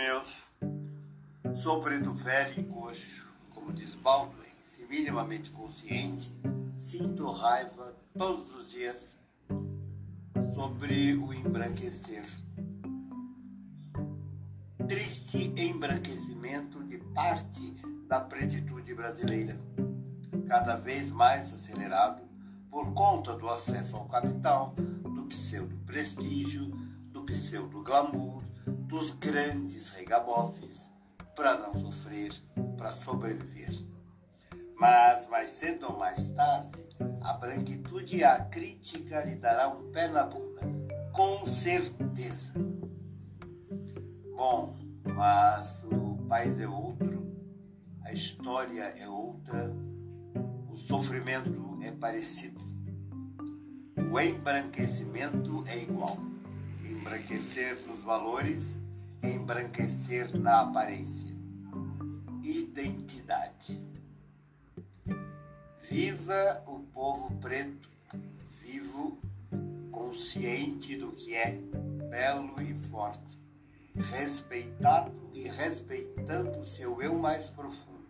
meus, sou velho e coxo, como diz Baldwin, se minimamente consciente, sinto raiva todos os dias sobre o embranquecer. Triste embranquecimento de parte da pretitude brasileira, cada vez mais acelerado por conta do acesso ao capital, do pseudo-prestígio, do pseudo-glamour, dos grandes regabofes para não sofrer, para sobreviver. Mas mais cedo ou mais tarde, a branquitude e a crítica lhe dará um pé na bunda, com certeza. Bom, mas o país é outro, a história é outra, o sofrimento é parecido. O embranquecimento é igual. Embranquecer nos valores embranquecer na aparência. Identidade. Viva o povo preto, vivo, consciente do que é, belo e forte, respeitado e respeitando seu eu mais profundo,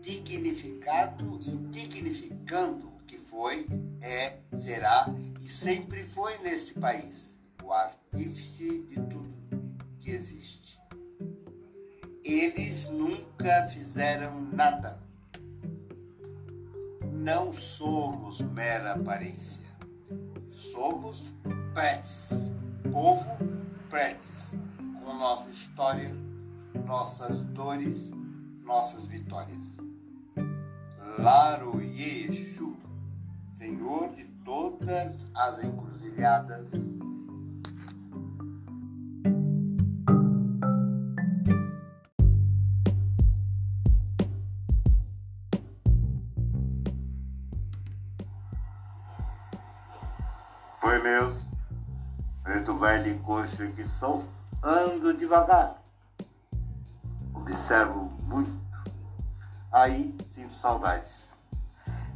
dignificado e dignificando o que foi, é, será e sempre foi neste país, o artífice de tudo que existe. Eles nunca fizeram nada. Não somos mera aparência. Somos pretes, povo pretes, com nossa história, nossas dores, nossas vitórias. Laro Yeshu, Senhor de todas as encruzilhadas Meus. Preto velho e coxo que sou, ando devagar. Observo muito. Aí sinto saudades.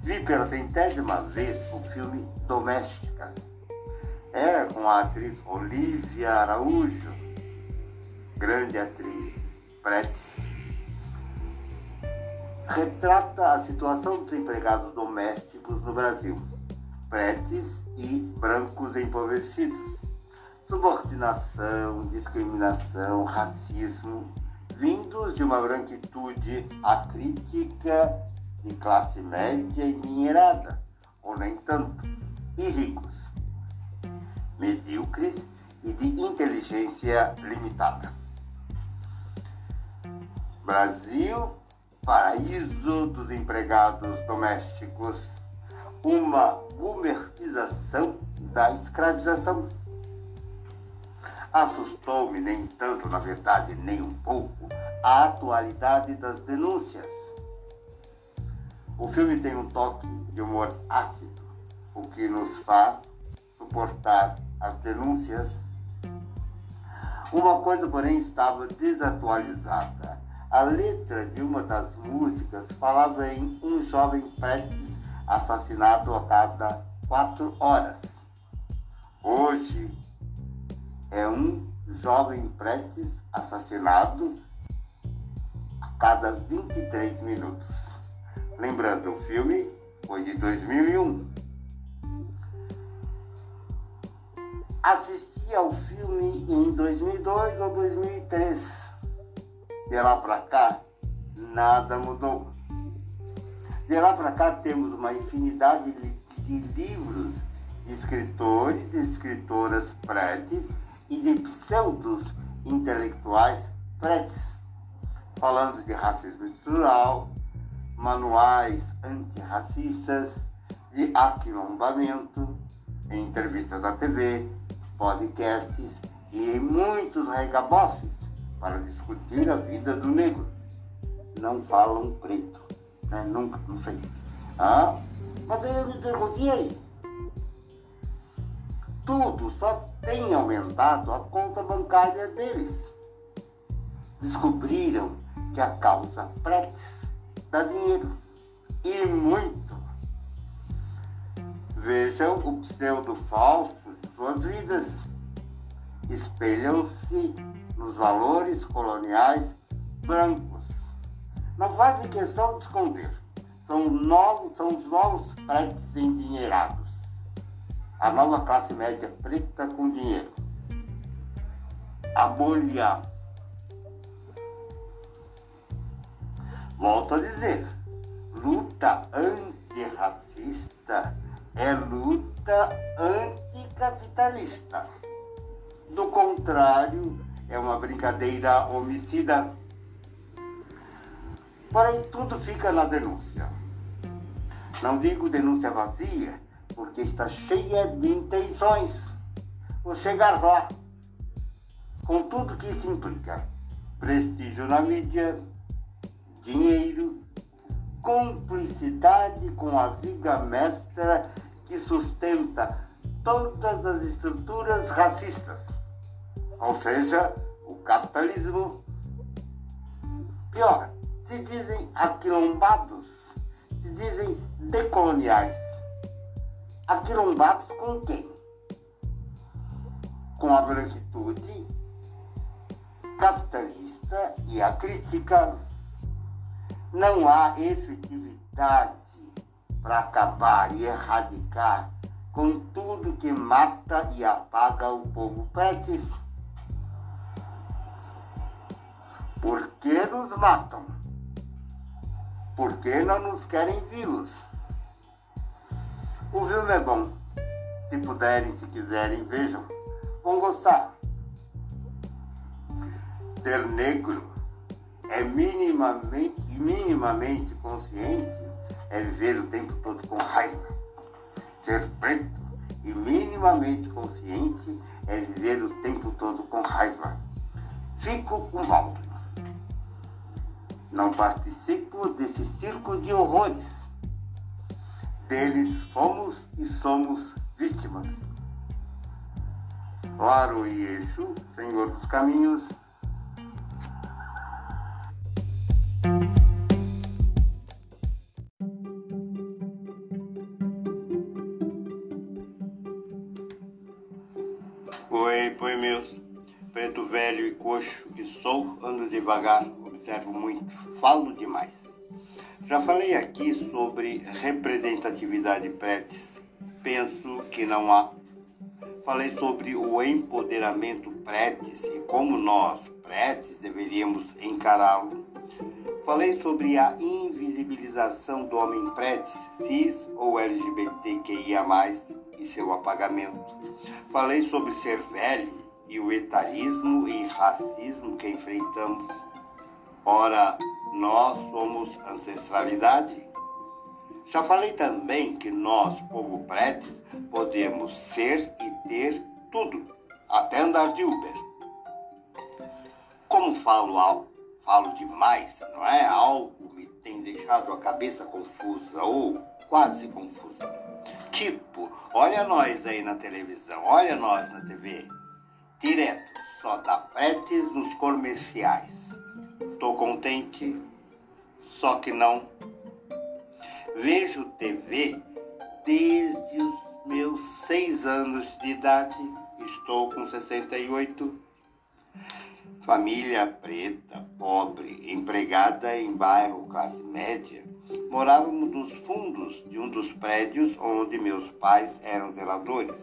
Vi pela centésima vez o filme Domésticas. É com a atriz Olivia Araújo, grande atriz, pretes. Retrata a situação dos empregados domésticos no Brasil pretes e brancos empobrecidos. Subordinação, discriminação, racismo, vindos de uma branquitude acrítica de classe média e dinheirada, ou nem tanto, e ricos, medíocres e de inteligência limitada. Brasil, paraíso dos empregados domésticos uma gourmetização da escravização. Assustou-me, nem tanto, na verdade, nem um pouco, a atualidade das denúncias. O filme tem um toque de humor ácido, o que nos faz suportar as denúncias. Uma coisa, porém, estava desatualizada. A letra de uma das músicas falava em um jovem preto assassinado a cada quatro horas. Hoje é um jovem prestes assassinado a cada 23 minutos. Lembrando, o filme foi de 2001. Assisti ao filme em 2002 ou 2003. De lá para cá, nada mudou. De lá para cá temos uma infinidade de livros de escritores e escritoras pretes e de pseudos intelectuais pretes, falando de racismo estrutural, manuais antirracistas, de aquilombamento, em entrevistas da TV, podcasts e muitos regabofes para discutir a vida do negro. Não falam preto né? Nunca, não sei. Ah, mas aí eu me perguntei aí. Tudo só tem aumentado a conta bancária deles. Descobriram que a causa Pretes dá dinheiro. E muito. Vejam o pseudo falso de suas vidas. Espelham-se nos valores coloniais brancos. Não fazem questão de esconder. São, novos, são os novos pretos endinheirados. A nova classe média preta com dinheiro. A bolha. Volto a dizer, luta antirracista é luta anticapitalista. Do contrário, é uma brincadeira homicida. Porém, tudo fica na denúncia. Não digo denúncia vazia, porque está cheia de intenções. Vou chegar lá, com tudo que isso implica: prestígio na mídia, dinheiro, cumplicidade com a viga mestra que sustenta todas as estruturas racistas, ou seja, o capitalismo. Pior, se dizem aquilombados, se dizem decoloniais. Aquilombados com quem? Com a branquitude capitalista e a crítica. Não há efetividade para acabar e erradicar com tudo que mata e apaga o povo pretes. Por que nos matam? Por que não nos querem vivos? O filme é bom. Se puderem, se quiserem, vejam. Vão gostar. Ser negro é minimamente, minimamente consciente é viver o tempo todo com raiva. Ser preto e minimamente consciente é viver o tempo todo com raiva. Fico com Walter. Não participo desse circo de horrores. Deles fomos e somos vítimas. Claro e eixo, Senhor dos caminhos, Oi, oi meus. Preto velho e coxo que sou, ando devagar, observo muito, falo demais. Já falei aqui sobre representatividade pretes. Penso que não há. Falei sobre o empoderamento pretes e como nós, pretes, deveríamos encará-lo. Falei sobre a invisibilização do homem pretes, cis ou LGBTQIA+, e seu apagamento. Falei sobre ser velho e o etarismo e racismo que enfrentamos. Ora, nós somos ancestralidade? Já falei também que nós, povo pretes, podemos ser e ter tudo, até andar de Uber. Como falo, falo demais, não é? Algo me tem deixado a cabeça confusa ou quase confusa. Tipo, olha nós aí na televisão, olha nós na TV. Direto, só dá pretes nos comerciais. Tô contente, só que não. Vejo TV desde os meus seis anos de idade. Estou com 68. Família preta, pobre, empregada em bairro classe média Morávamos nos fundos de um dos prédios onde meus pais eram zeladores.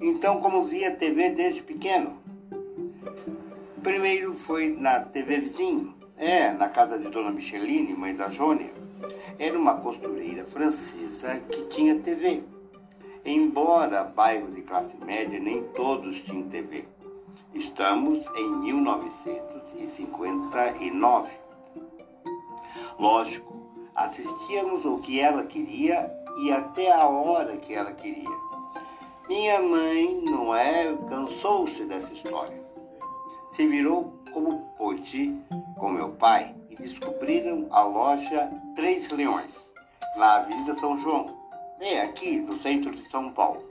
Então, como via TV desde pequeno? Primeiro foi na TV Vizinho, é, na casa de Dona Micheline, mãe da Jônia. Era uma costureira francesa que tinha TV. Embora bairro de classe média, nem todos tinham TV. Estamos em 1959. Lógico, Assistíamos o que ela queria e até a hora que ela queria. Minha mãe, não é, cansou-se dessa história. Se virou como pôde com meu pai e descobriram a loja Três Leões, na Avenida São João, é aqui no centro de São Paulo.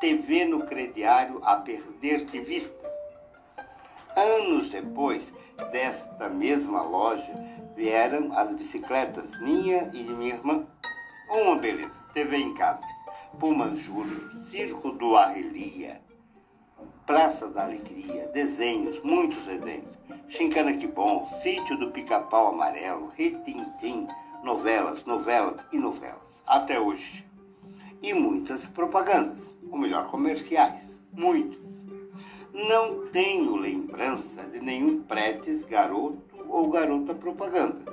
TV no crediário a perder de vista. Anos depois desta mesma loja, vieram as bicicletas, minha e de minha irmã. Uma beleza, TV em casa. Puma Júnior, Circo do Arrelia. Praça da Alegria, desenhos, muitos desenhos. Chincana que bom, Sítio do Pica-Pau Amarelo, Retintim, novelas, novelas e novelas, até hoje. E muitas propagandas, ou melhor, comerciais, muitos. Não tenho lembrança de nenhum pretes, garoto ou garota propaganda.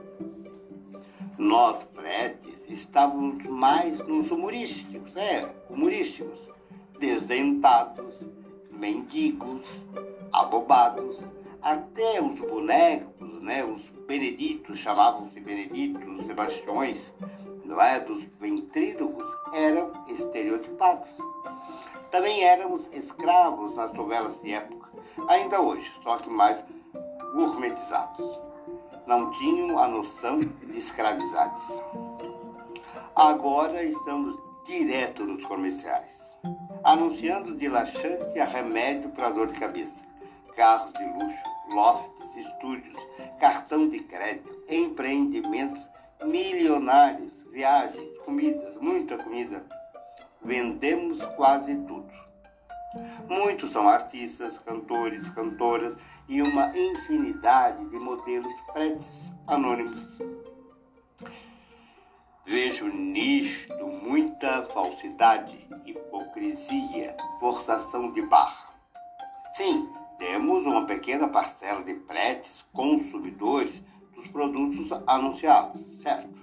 Nós, pretes, estávamos mais nos humorísticos, é, humorísticos, desdentados, mendigos, abobados, até os bonecos, né, os beneditos, chamavam-se beneditos, sebastiões, não é, dos ventrílogos, eram estereotipados. Também éramos escravos nas novelas de época, ainda hoje, só que mais gourmetizados. Não tinham a noção de escravizades. Agora estamos direto nos comerciais, anunciando de laxante a remédio para dor de cabeça, carros de luxo, lofts, estúdios, cartão de crédito, empreendimentos milionários, viagens, comidas, muita comida. Vendemos quase tudo. Muitos são artistas, cantores, cantoras e uma infinidade de modelos pretos anônimos. Vejo nisto muita falsidade, hipocrisia, forçação de barra. Sim, temos uma pequena parcela de pretes consumidores dos produtos anunciados, certo?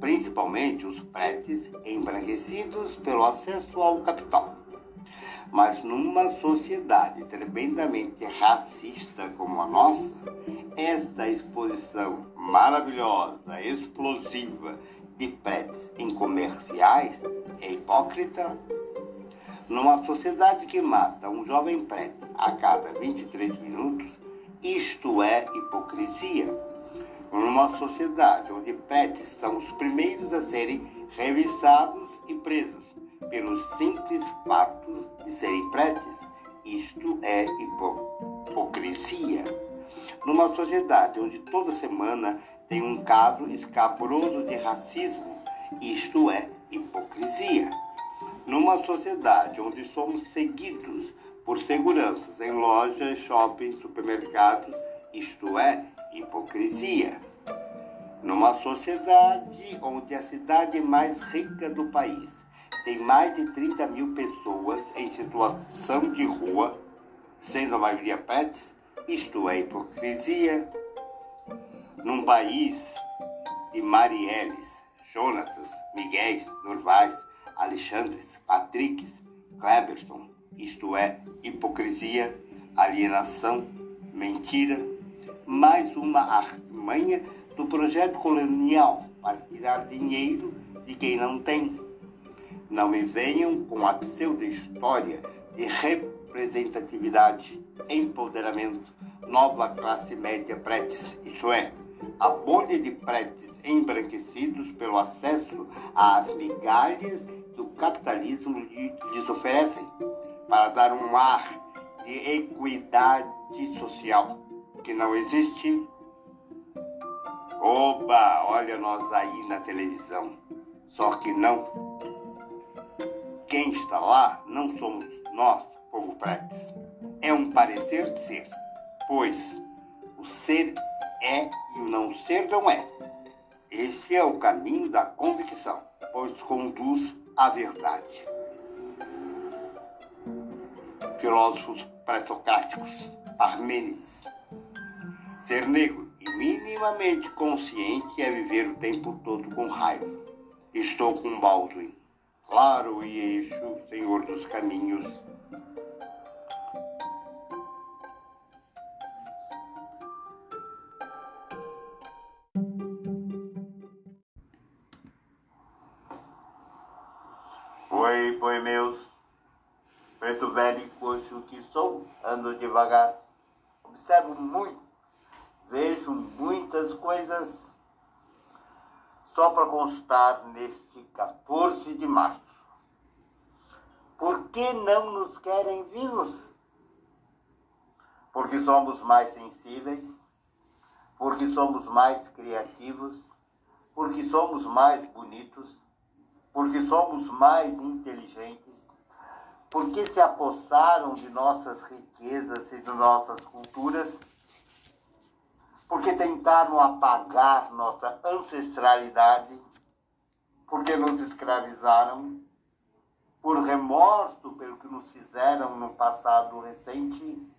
Principalmente os pretes embranquecidos pelo acesso ao capital. Mas numa sociedade tremendamente racista como a nossa, esta exposição maravilhosa, explosiva de pretes em comerciais é hipócrita. Numa sociedade que mata um jovem preto a cada 23 minutos, isto é hipocrisia. Numa sociedade onde pretes são os primeiros a serem revistados e presos pelos simples fatos de serem pretes, isto é hipocrisia. Numa sociedade onde toda semana tem um caso escabroso de racismo, isto é hipocrisia. Numa sociedade onde somos seguidos por seguranças em lojas, shoppings, supermercados, isto é hipocrisia. Numa sociedade onde a cidade mais rica do país tem mais de 30 mil pessoas em situação de rua, sendo a maioria pretas, isto é hipocrisia. Num país de Marielles, Jonatas, Miguéis, Norvais, Alexandres, Patricks, Cleberson, isto é hipocrisia, alienação, mentira, mais uma artimanha do projeto colonial. Para tirar dinheiro de quem não tem. Não me venham com a pseudo-história de representatividade, empoderamento, nova classe média pretes, isto é, a bolha de pretes embranquecidos pelo acesso às migalhas que o capitalismo lhes oferece, para dar um ar de equidade social que não existe. Oba, olha nós aí na televisão. Só que não quem está lá não somos nós, povo pretes. É um parecer ser, pois o ser é e o não ser não é. Este é o caminho da convicção, pois conduz à verdade. Filósofos pré-socráticos, Parmênides. Ser negro e minimamente consciente é viver o tempo todo com raiva. Estou com Baldwin claro e eixo, Senhor dos caminhos. Velho e coxo que sou, ando devagar, observo muito, vejo muitas coisas só para constar neste 14 de março. Por que não nos querem vivos? Porque somos mais sensíveis, porque somos mais criativos, porque somos mais bonitos, porque somos mais inteligentes, porque se apossaram de nossas riquezas e de nossas culturas, porque tentaram apagar nossa ancestralidade, porque nos escravizaram, por remorso pelo que nos fizeram no passado recente,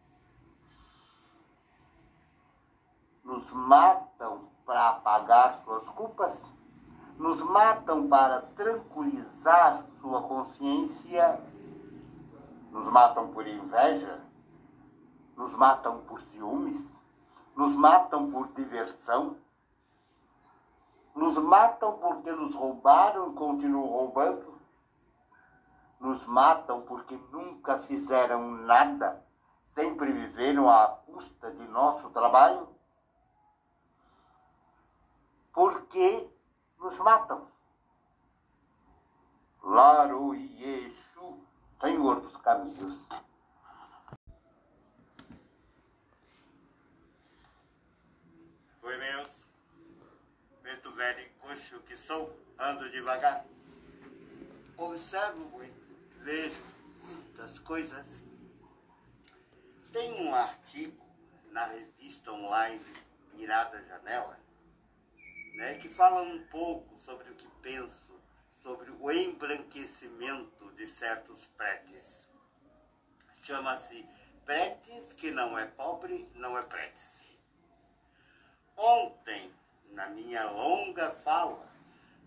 nos matam para apagar suas culpas, nos matam para tranquilizar sua consciência nos matam por inveja, nos matam por ciúmes, nos matam por diversão, nos matam porque nos roubaram e continuam roubando, nos matam porque nunca fizeram nada, sempre viveram à custa de nosso trabalho. Porque nos matam. Laruiex Senhor dos caminhos. Oi, meus. Preto velho e coxo que sou, ando devagar. Observo muito, vejo muitas coisas. Tem um artigo na revista online Mirada Janela, né, que fala um pouco sobre o que penso sobre o embranquecimento de certos pretes. Chama-se Pretes que não é pobre, não é pretes. Ontem, na minha longa fala,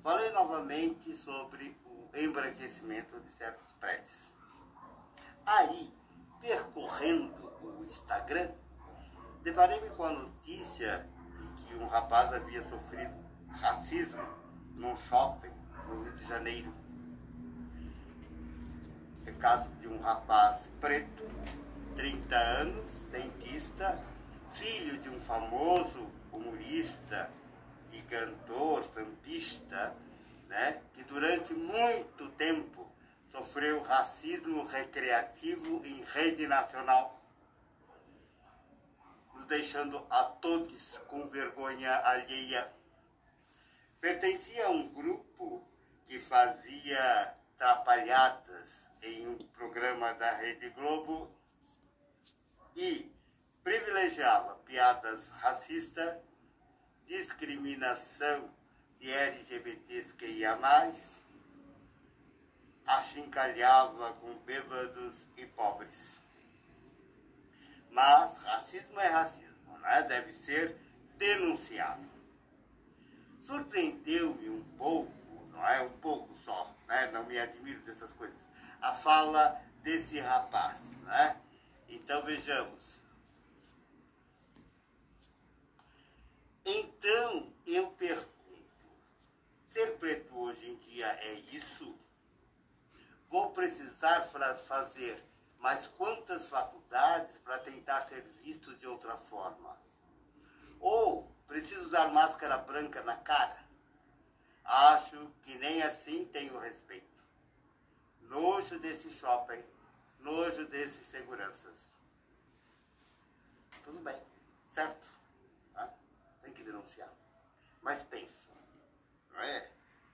falei novamente sobre o embranquecimento de certos pretes. Aí, percorrendo o Instagram, deparei-me com a notícia de que um rapaz havia sofrido racismo num shopping no Rio de Janeiro. É caso de um rapaz preto, 30 anos, dentista, filho de um famoso humorista e cantor, sambista, né, que durante muito tempo sofreu racismo recreativo em rede nacional, nos deixando a todos com vergonha alheia. Pertencia a um grupo que fazia trapalhadas em um programa da Rede Globo e privilegiava piadas racistas, discriminação de LGBTs que ia mais, achincalhava com bêbados e pobres. Mas racismo é racismo, né? deve ser denunciado. Surpreendeu-me um pouco não é? Um pouco só, né? Não me admiro dessas coisas. A fala desse rapaz, né? Então vejamos. Então eu pergunto, ser preto hoje em dia é isso? Vou precisar fazer mais quantas faculdades para tentar ser visto de outra forma? Ou preciso usar máscara branca na cara? Acho que nem assim tenho respeito. Nojo desse shopping, nojo desses seguranças. Tudo bem, certo? Tá? Tem que denunciar. Mas penso, não é?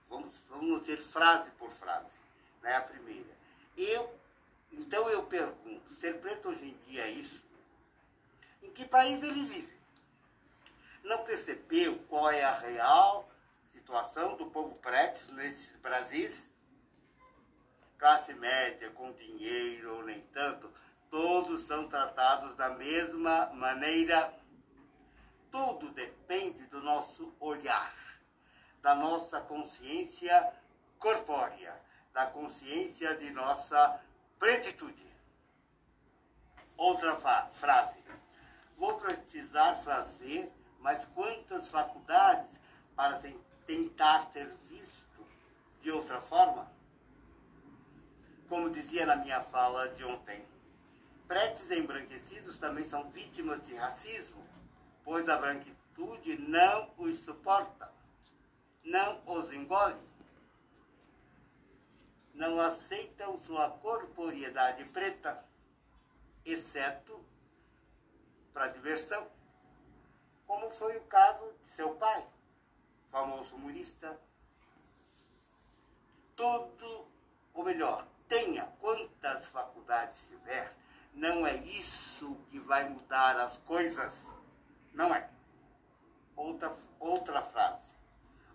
Vamos, vamos ter frase por frase. Né? A primeira. Eu, então eu pergunto, ser preto hoje em dia é isso? Em que país ele vive? Não percebeu qual é a real situação do povo preto nesses Brasis? Classe média, com dinheiro ou nem tanto, todos são tratados da mesma maneira. Tudo depende do nosso olhar, da nossa consciência corpórea, da consciência de nossa pretitude. Outra frase. Vou precisar fazer, mas quantas faculdades para tentar ser visto de outra forma? Como dizia na minha fala de ontem, pretos embranquecidos também são vítimas de racismo, pois a branquitude não os suporta, não os engole. Não aceitam sua corporeidade preta, exceto para diversão, como foi o caso de seu pai famoso humorista, tudo, ou melhor, tenha quantas faculdades tiver, não é isso que vai mudar as coisas. Não é. Outra, outra frase.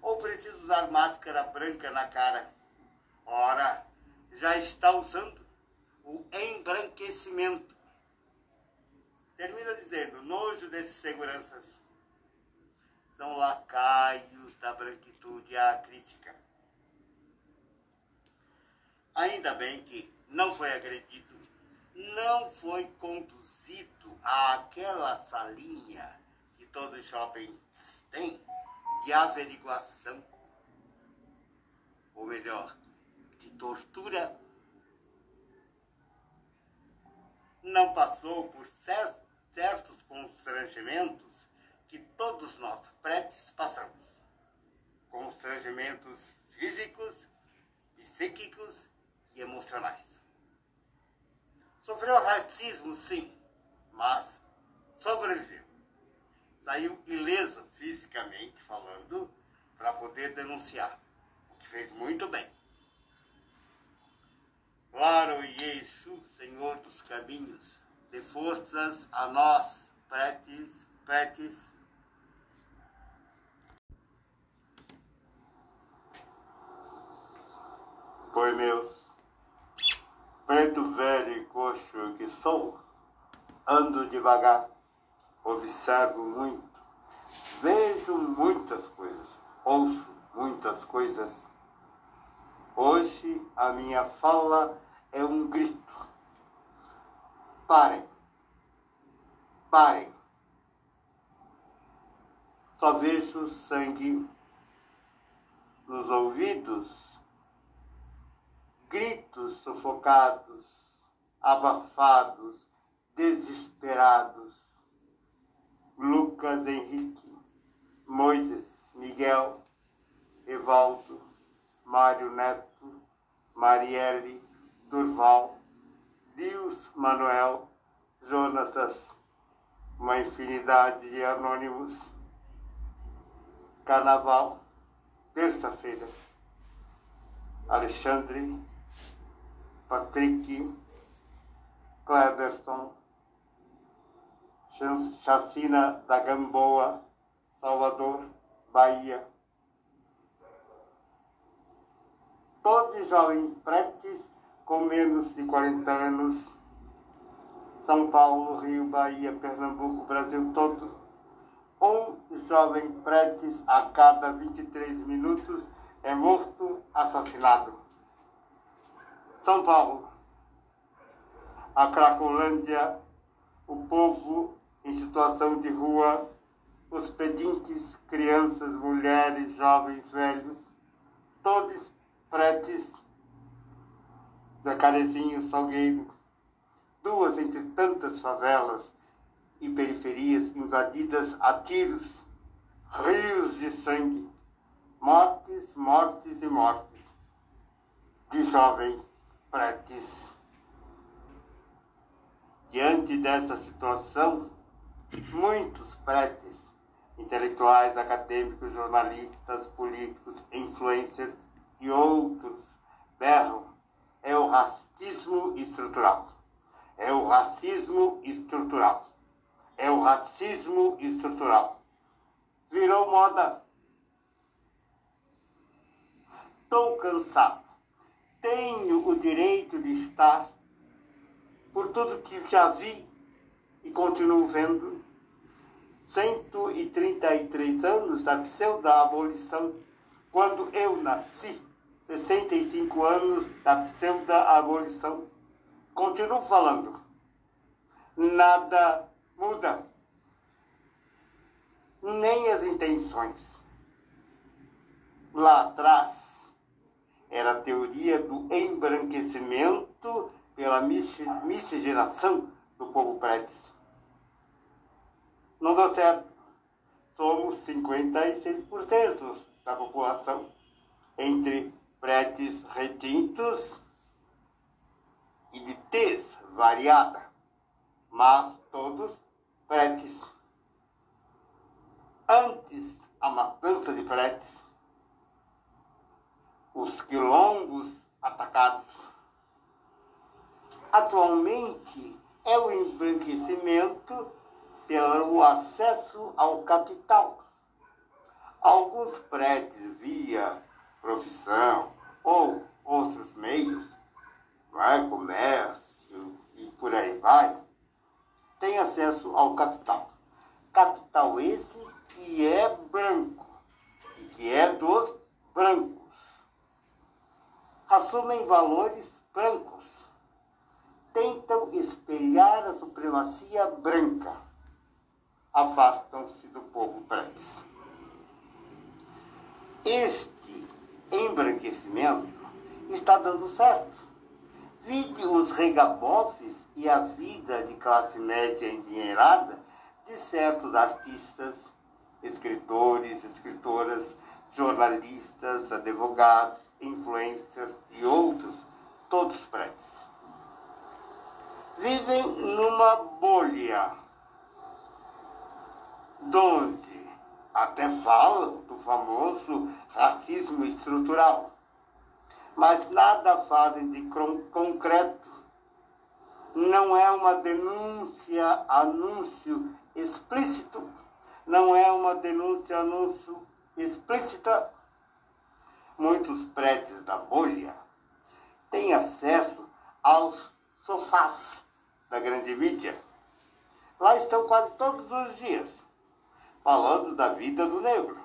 Ou preciso usar máscara branca na cara? Ora, já está usando o embranquecimento. Termina dizendo, nojo desses seguranças são lacaios da branquitude à crítica. Ainda bem que não foi agredido, não foi conduzido àquela salinha que todo shopping tem de averiguação, ou melhor, de tortura. Não passou por certos constrangimentos que todos nós, pretes, passamos. Constrangimentos físicos, psíquicos e emocionais. Sofreu racismo, sim, mas sobreviveu. Saiu ileso fisicamente falando para poder denunciar, o que fez muito bem. Claro, Yeshu, Senhor dos caminhos, dê forças a nós, pretes, pretes. Pois meus, preto velho e coxo que sou, ando devagar, observo muito, vejo muitas coisas, ouço muitas coisas. Hoje a minha fala é um grito. Parem. Parem. Só vejo sangue nos ouvidos, gritos sufocados, abafados, desesperados. Lucas Henrique, Moisés, Miguel, Evaldo, Mário Neto, Marielle, Durval, Lius Manuel, Jonatas, uma infinidade de anônimos. Carnaval, terça-feira. Alexandre, Patrick, Cleberson, Chacina da Gamboa, Salvador, Bahia. Todos jovens pretos com menos de 40 anos, São Paulo, Rio, Bahia, Pernambuco, Brasil todo. Um jovem pretes a cada 23 minutos é morto, assassinado. São Paulo, a Cracolândia, o povo em situação de rua, os pedintes, crianças, mulheres, jovens, velhos, todos pretes Jacarezinho, Salgueiro, duas entre tantas favelas e periferias invadidas a tiros, rios de sangue, mortes, mortes e mortes de jovens pretes. Diante dessa situação, muitos pretes, intelectuais, acadêmicos, jornalistas, políticos, influencers e outros berram é o racismo estrutural. É o racismo estrutural. É o racismo estrutural. Virou moda. Estou cansado. Tenho o direito de estar por tudo que já vi e continuo vendo. 133 anos da pseudo-abolição, quando eu nasci 65 anos da pseudo-abolição. Continuo falando. Nada muda. Nem as intenções. Lá atrás, era a teoria do embranquecimento pela miscigenação do povo preto. Não deu certo. Somos 56% da população entre pretes retintos e de tez variada, mas todos pretes. Antes a matança de pretes, os quilombos atacados, atualmente é o embranquecimento pelo acesso ao capital. Alguns prédios via profissão ou outros meios, vai, é? comércio e por aí vai, têm acesso ao capital. Capital esse que é branco e que é dos brancos. Assumem valores brancos. Tentam espelhar a supremacia branca. Afastam-se do povo preto. Este embranquecimento está dando certo. Vide os regabofes e a vida de classe média endinheirada de certos artistas, escritores, escritoras, jornalistas, advogados, influencers e outros, todos pretos. Vivem numa bolha, donde até falam do famoso racismo estrutural, mas nada fazem de concreto. Não é uma denúncia, anúncio explícito, não é uma denúncia, anúncio explícita. Muitos prédios da bolha têm acesso aos sofás da grande mídia. Lá estão quase todos os dias falando da vida do negro.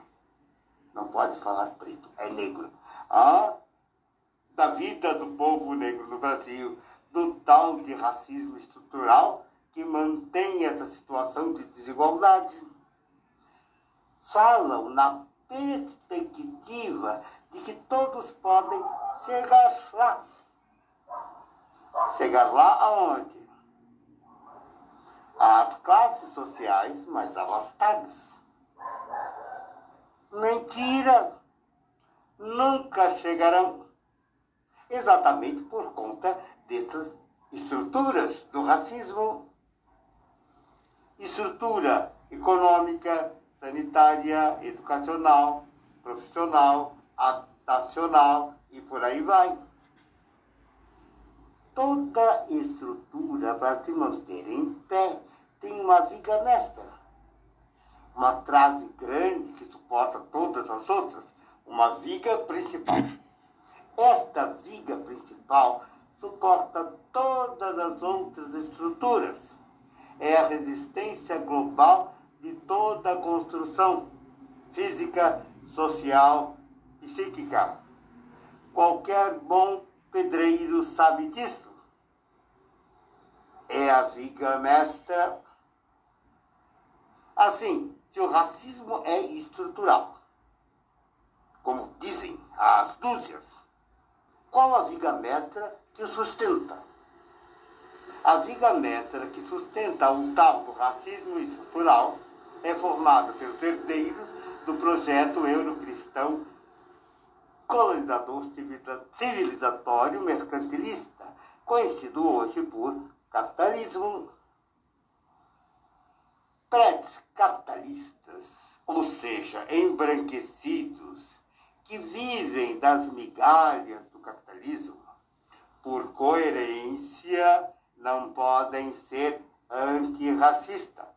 Não pode falar preto, é negro. Ah, da vida do povo negro no Brasil, do tal de racismo estrutural que mantém essa situação de desigualdade. Falam na perspectiva de que todos podem chegar lá. Chegar lá aonde? Às classes sociais mais abastadas. Mentira! Nunca chegarão. Exatamente por conta dessas estruturas do racismo. Estrutura econômica, sanitária, educacional, profissional, habitacional e por aí vai. Toda estrutura para se manter em pé tem uma viga mestra uma trave grande que suporta todas as outras, uma viga principal. Esta viga principal suporta todas as outras estruturas. É a resistência global de toda a construção física, social, psíquica. Qualquer bom pedreiro sabe disso. É a viga mestra. Assim, se o racismo é estrutural, como dizem as dúzias, qual a viga mestra que o sustenta? A viga mestra que sustenta o tal do racismo estrutural é formada pelos herdeiros do projeto eurocristão colonizador civilizatório mercantilista, conhecido hoje por capitalismo pré-capitalistas, ou seja, embranquecidos, que vivem das migalhas do capitalismo, por coerência, não podem ser antirracista.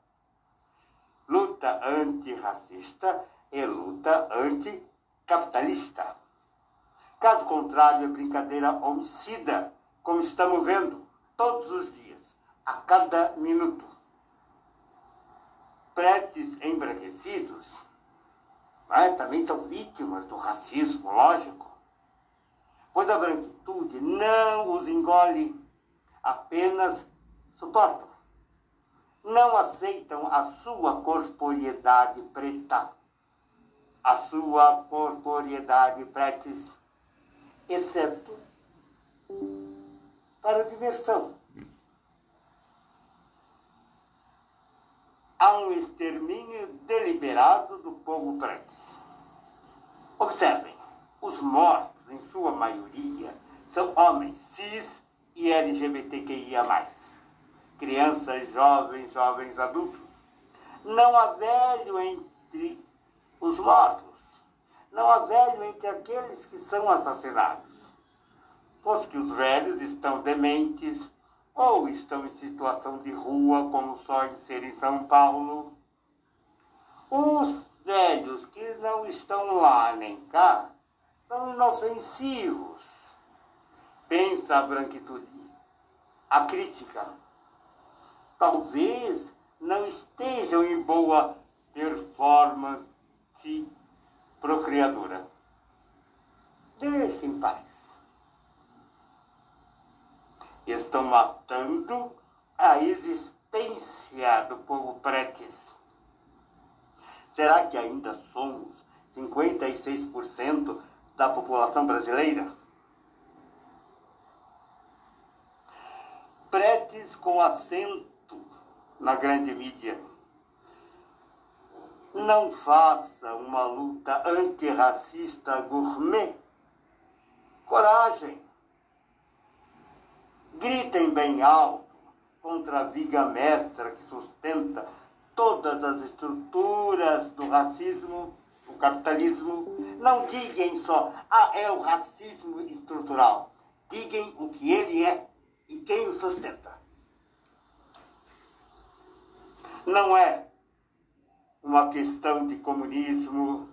Luta antirracista é luta anticapitalista. Caso contrário, é brincadeira homicida, como estamos vendo todos os dias, a cada minuto pretes embranquecidos né, também são vítimas do racismo, lógico. Pois a branquitude não os engole, apenas suportam. Não aceitam a sua corporeidade preta, a sua corporeidade pretes, exceto para diversão. há um extermínio deliberado do povo preto. Observem, os mortos, em sua maioria, são homens cis e LGBTQIA+. Crianças, jovens, jovens adultos. Não há velho entre os mortos. Não há velho entre aqueles que são assassinados. Pois que os velhos estão dementes, ou estão em situação de rua, como só em ser em São Paulo. Os velhos que não estão lá nem cá são inofensivos. Pensa a branquitude, a crítica. Talvez não estejam em boa performance procriadora. Deixe em paz estão matando a existência do povo pretes. Será que ainda somos 56% da população brasileira? Pretes com assento na grande mídia. Não faça uma luta antirracista gourmet. Coragem gritem bem alto contra a viga mestra que sustenta todas as estruturas do racismo, o capitalismo. Não digam só, ah, é o racismo estrutural. Digam o que ele é e quem o sustenta. Não é uma questão de comunismo,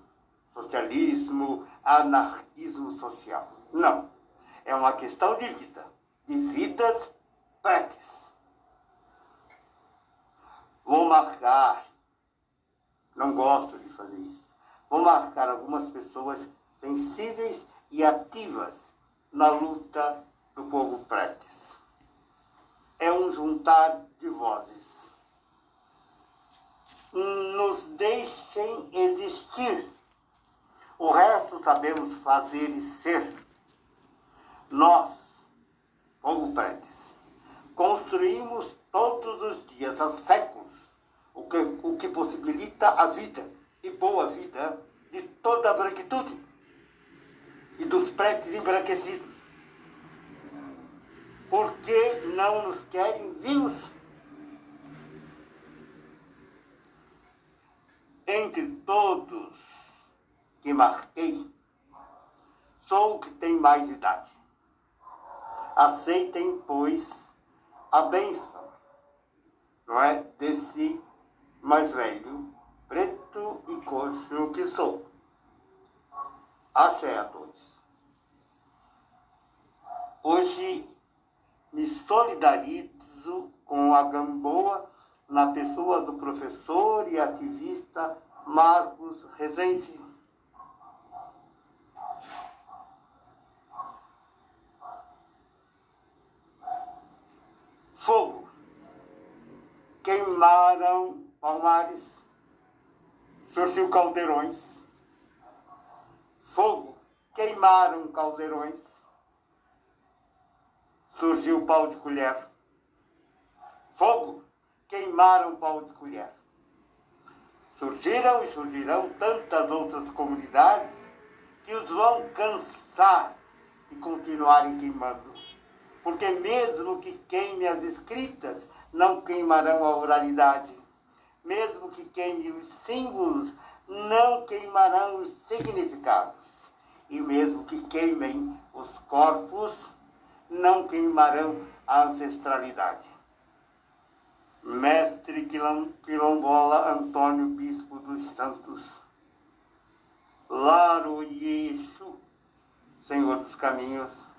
socialismo, anarquismo social. Não. É uma questão de vida de vidas pretas. Vou marcar, não gosto de fazer isso, vou marcar algumas pessoas sensíveis e ativas na luta do povo pretes. É um juntar de vozes. Nos deixem existir. O resto sabemos fazer e ser. Nós povo pretes. Construímos todos os dias, há séculos, o que, o que possibilita a vida, e boa vida, de toda a branquitude e dos pretes embranquecidos. Porque não nos querem vivos? Entre todos que marquei, sou o que tem mais idade. Aceitem, pois, a bênção, não é? Desse mais velho, preto e coxo que sou. Axé a todos. Hoje me solidarizo com a Gamboa na pessoa do professor e ativista Marcos Rezende fogo. Queimaram palmares, surgiu caldeirões. Fogo, queimaram caldeirões, surgiu pau de colher. Fogo, queimaram pau de colher. Surgiram e surgirão tantas outras comunidades que os vão cansar de continuarem queimando porque mesmo que queime as escritas, não queimarão a oralidade. Mesmo que queime os símbolos, não queimarão os significados. E mesmo que queimem os corpos, não queimarão a ancestralidade. Mestre quilombola Antônio Bispo dos Santos. Laro Yeshu, Senhor dos Caminhos